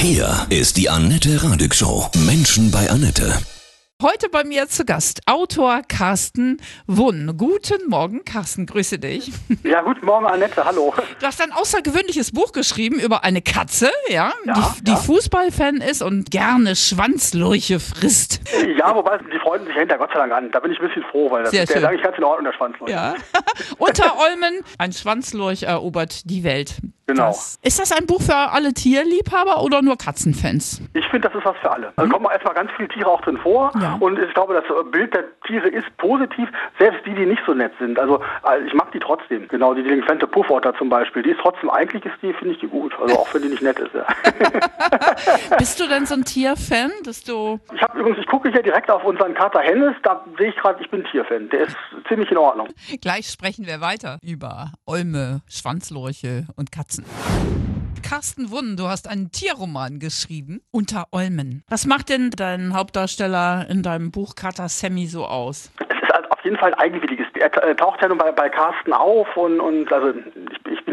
Hier ist die Annette Radig Show. Menschen bei Annette. Heute bei mir zu Gast Autor Carsten Wunn. Guten Morgen, Carsten, grüße dich. Ja, guten Morgen, Annette, hallo. Du hast ein außergewöhnliches Buch geschrieben über eine Katze, ja, Ja, die, die ja. Fußballfan ist und gerne Schwanzlurche frisst. Ja, wobei, die freunden sich hinter Gott sei Dank an. Da bin ich ein bisschen froh, weil das Sehr ist, der schön. ist eigentlich ganz in Ordnung, der Schwanz. Ja. Unter Olmen, ein Schwanzlurch erobert die Welt. Genau. Das, ist das ein Buch für alle Tierliebhaber oder nur Katzenfans? Ich finde, das ist was für alle. Also kommen erstmal ganz viele Tiere auch drin vor. Mhm. Ja. Und ich glaube, das Bild der Tiere ist positiv, selbst die, die nicht so nett sind. Also äh, ich mag die trotzdem. Genau, die delinquente Puffotter zum Beispiel. Die ist trotzdem, eigentlich ist die, finde ich die gut. Also auch wenn die nicht nett ist. Ja. Bist du denn so ein Tierfan, dass du Ich habe übrigens, ich gucke hier direkt auf unseren Kater Hennes, da sehe ich gerade, ich bin Tierfan. Der ist ziemlich in Ordnung. Gleich sprechen wir weiter über Olme, Schwanzlurche und Katzen. Carsten Wunn, du hast einen Tierroman geschrieben, Unter Olmen. Was macht denn dein Hauptdarsteller in deinem Buch Kater Sammy so aus? Es ist halt auf jeden Fall ein eigenwilliges. Er taucht ja nun bei, bei Carsten auf und, und also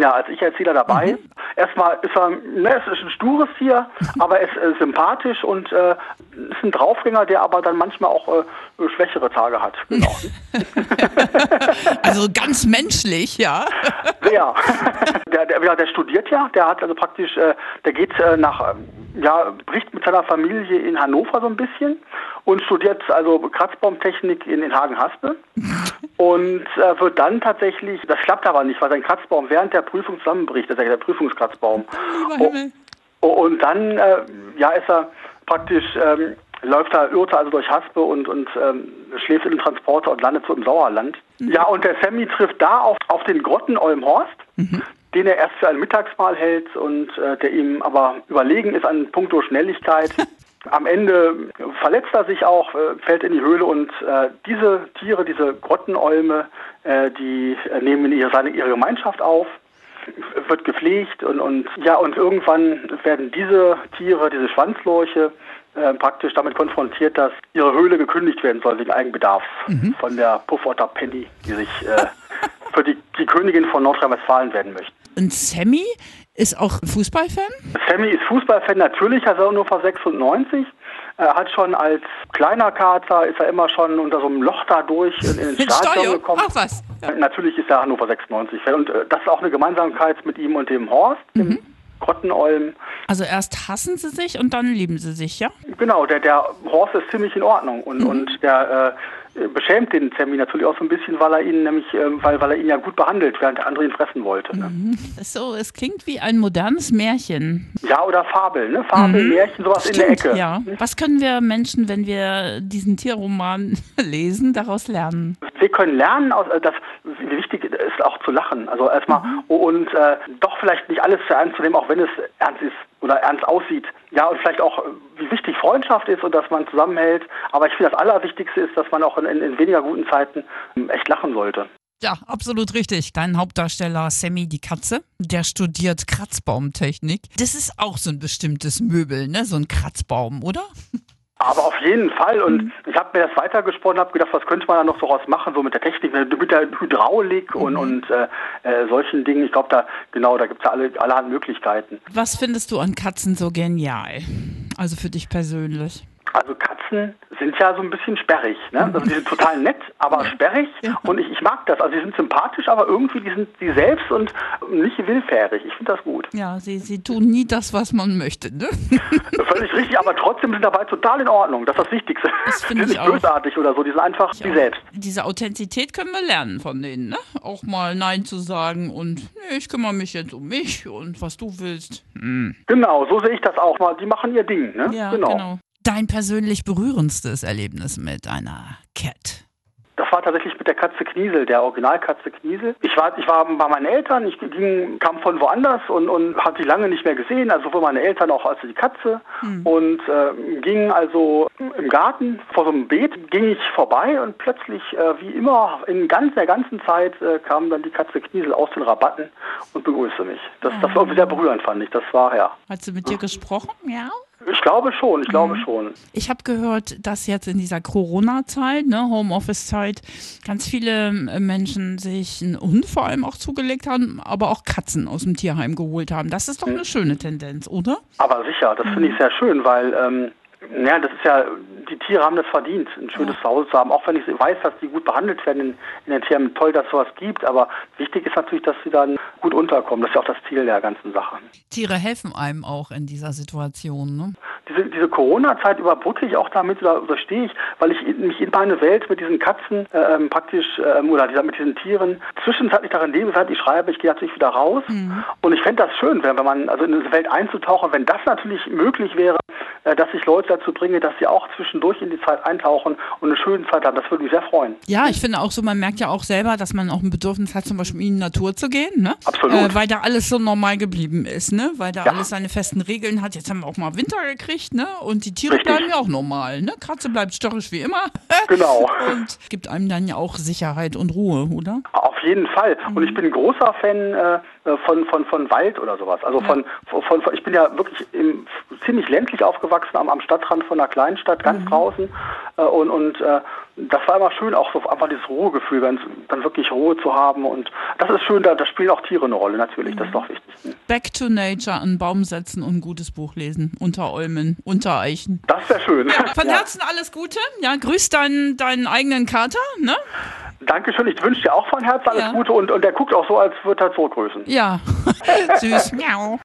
ja als Ich-Erzähler dabei. Erstmal ist er, ne, es ist ein stures Tier, aber er ist äh, sympathisch und äh, ist ein Draufgänger, der aber dann manchmal auch äh, schwächere Tage hat. Genau. Also ganz menschlich, ja. Ja, der, der, der studiert ja, der hat also praktisch, äh, der geht äh, nach, ähm, ja, bricht mit seiner Familie in Hannover so ein bisschen und studiert also Kratzbaumtechnik in, in Hagen-Haspe. Und äh, wird dann tatsächlich, das klappt aber nicht, weil sein Kratzbaum während der Prüfung zusammenbricht, das ist ja der Prüfungskratzbaum. Oh, und dann, äh, ja, ist er praktisch, ähm, läuft er, irrt er also durch Haspe und, und ähm, schläft in den Transporter und landet so im Sauerland. Ja, und der Sammy trifft da auf, auf den Grotten Olmhorst, den er erst für ein Mittagsmahl hält und äh, der ihm aber überlegen ist an puncto Schnelligkeit. Am Ende verletzt er sich auch, äh, fällt in die Höhle und äh, diese Tiere, diese Grottenolme, äh, die äh, nehmen ihre, seine, ihre Gemeinschaft auf wird gepflegt und, und ja und irgendwann werden diese Tiere, diese Schwanzlurche äh, praktisch damit konfrontiert, dass ihre Höhle gekündigt werden soll wegen Eigenbedarf von der Puffotter Penny, die sich äh, für die, die Königin von Nordrhein-Westfalen werden möchte. Und Sammy ist auch Fußballfan? Sammy ist Fußballfan natürlich, also nur vor 96. Er hat schon als kleiner Kater, ist er immer schon unter so einem Loch da durch in, in den Stadion Steuer? gekommen. Ach was. Ja. Natürlich ist er Hannover 96 Fan und äh, das ist auch eine Gemeinsamkeit mit ihm und dem Horst, dem Grottenolm. Also erst hassen sie sich und dann lieben sie sich, ja? Genau, der, der Horst ist ziemlich in Ordnung und, und der äh, beschämt den Sammy natürlich auch so ein bisschen, weil er ihn nämlich, äh, weil, weil er ihn ja gut behandelt, während der andere ihn fressen wollte. Ne? Ist so, es klingt wie ein modernes Märchen. Ja, oder Fabel, ne? Fabel, Märchen, sowas in der Ecke. ja. Was können wir Menschen, wenn wir diesen Tierroman lesen, daraus lernen? Wir können lernen, aus, äh, dass wichtig ist auch zu lachen. Also erstmal und äh, doch vielleicht nicht alles für ernst zu nehmen, auch wenn es ernst ist oder ernst aussieht. Ja, und vielleicht auch, wie wichtig Freundschaft ist und dass man zusammenhält. Aber ich finde, das Allerwichtigste ist, dass man auch in, in, in weniger guten Zeiten ähm, echt lachen sollte. Ja, absolut richtig. Dein Hauptdarsteller Sammy die Katze, der studiert Kratzbaumtechnik. Das ist auch so ein bestimmtes Möbel, ne? So ein Kratzbaum, oder? Aber auf jeden Fall. Und ich habe mir das weitergesponnen, habe gedacht, was könnte man da noch so raus machen, so mit der Technik, mit der Hydraulik und, und äh, äh, solchen Dingen. Ich glaube, da genau, da gibt es ja alle, allerhand Möglichkeiten. Was findest du an Katzen so genial? Also für dich persönlich. Also Katzen sind ja so ein bisschen sperrig. Ne? Also die sind total nett, aber sperrig. Und ich, ich mag das. Also die sind sympathisch, aber irgendwie die sind sie selbst und nicht willfährig. Ich finde das gut. Ja, sie, sie tun nie das, was man möchte, ne? Völlig richtig, aber trotzdem sind dabei total in Ordnung. Das ist das Wichtigste. Das finde die sind ich nicht auch. bösartig oder so, die sind einfach sie selbst. Diese Authentizität können wir lernen von denen, ne? Auch mal Nein zu sagen und nee, ich kümmere mich jetzt um mich und was du willst. Hm. Genau, so sehe ich das auch mal. Die machen ihr Ding. Ne? Ja, genau. Dein persönlich berührendstes Erlebnis mit einer Cat. Das war tatsächlich mit der Katze Kniesel, der Originalkatze Kniesel. Ich war, ich war bei meinen Eltern, ich ging, kam von woanders und, und hatte die lange nicht mehr gesehen, also sowohl meine Eltern auch als die Katze. Und äh, ging also im Garten vor so einem Beet, ging ich vorbei und plötzlich, äh, wie immer, in ganz der ganzen Zeit äh, kam dann die Katze Kniesel aus den Rabatten und begrüßte mich. Das, das war sehr berührend, fand ich. Das war, ja. Hat sie mit dir gesprochen? Ja. Ich glaube schon, ich glaube Mhm. schon. Ich habe gehört, dass jetzt in dieser Corona-Zeit, ne, Homeoffice-Zeit, ganz viele äh, Menschen sich einen Hund vor allem auch zugelegt haben, aber auch Katzen aus dem Tierheim geholt haben. Das ist doch eine schöne Tendenz, oder? Aber sicher, das finde ich sehr schön, weil ähm, ja, das ist ja, die Tiere haben das verdient, ein schönes Zuhause zu haben. Auch wenn ich weiß, dass die gut behandelt werden in, in den Tierheimen. Toll, dass sowas gibt, aber wichtig ist natürlich, dass sie dann gut unterkommen. Das ist ja auch das Ziel der ganzen Sache. Tiere helfen einem auch in dieser Situation, ne? Diese, diese Corona-Zeit überbrücke ich auch damit oder überstehe ich, weil ich mich in meine Welt mit diesen Katzen ähm, praktisch ähm, oder dieser, mit diesen Tieren zwischenzeitlich darin lebe, seit ich schreibe, ich gehe natürlich wieder raus und ich fände das schön, wenn, wenn man also in diese Welt einzutauchen, wenn das natürlich möglich wäre, äh, dass ich Leute dazu bringe, dass sie auch zwischendurch in die Zeit eintauchen und eine schöne Zeit haben. Das würde mich sehr freuen. Ja, ich finde auch so, man merkt ja auch selber, dass man auch ein Bedürfnis hat, zum Beispiel in die Natur zu gehen, ne? Absolut. Äh, weil da alles so normal geblieben ist, ne? Weil da Ja. alles seine festen Regeln hat. Jetzt haben wir auch mal Winter gekriegt, ne? Und die Tiere Richtig. bleiben ja auch normal, ne? Katze bleibt störrisch wie immer. Genau. Und gibt einem dann ja auch Sicherheit und Ruhe, oder? Auf jeden Fall. Und ich bin ein großer Fan äh, von, von, von Wald oder sowas. Also von, von, von, ich bin ja wirklich im, ziemlich ländlich aufgewachsen, am, am Stadtrand von einer Kleinstadt, ganz draußen. Äh, und und äh, das war immer schön, auch so einfach dieses Ruhegefühl, wenn dann wirklich Ruhe zu haben. Und das ist schön, da, da spielen auch Tiere eine Rolle natürlich, das ist doch wichtig. Back to Nature, einen Baum setzen und ein gutes Buch lesen. Unter Olmen, unter Eichen. Das wäre schön. Von Ja. Herzen alles Gute. Ja, grüß deinen, deinen eigenen Kater, ne? Dankeschön, ich wünsche dir auch von Herzen alles Ja. Gute und, und der guckt auch so, als würde er zurückgrüßen. Ja. Süß. Miau.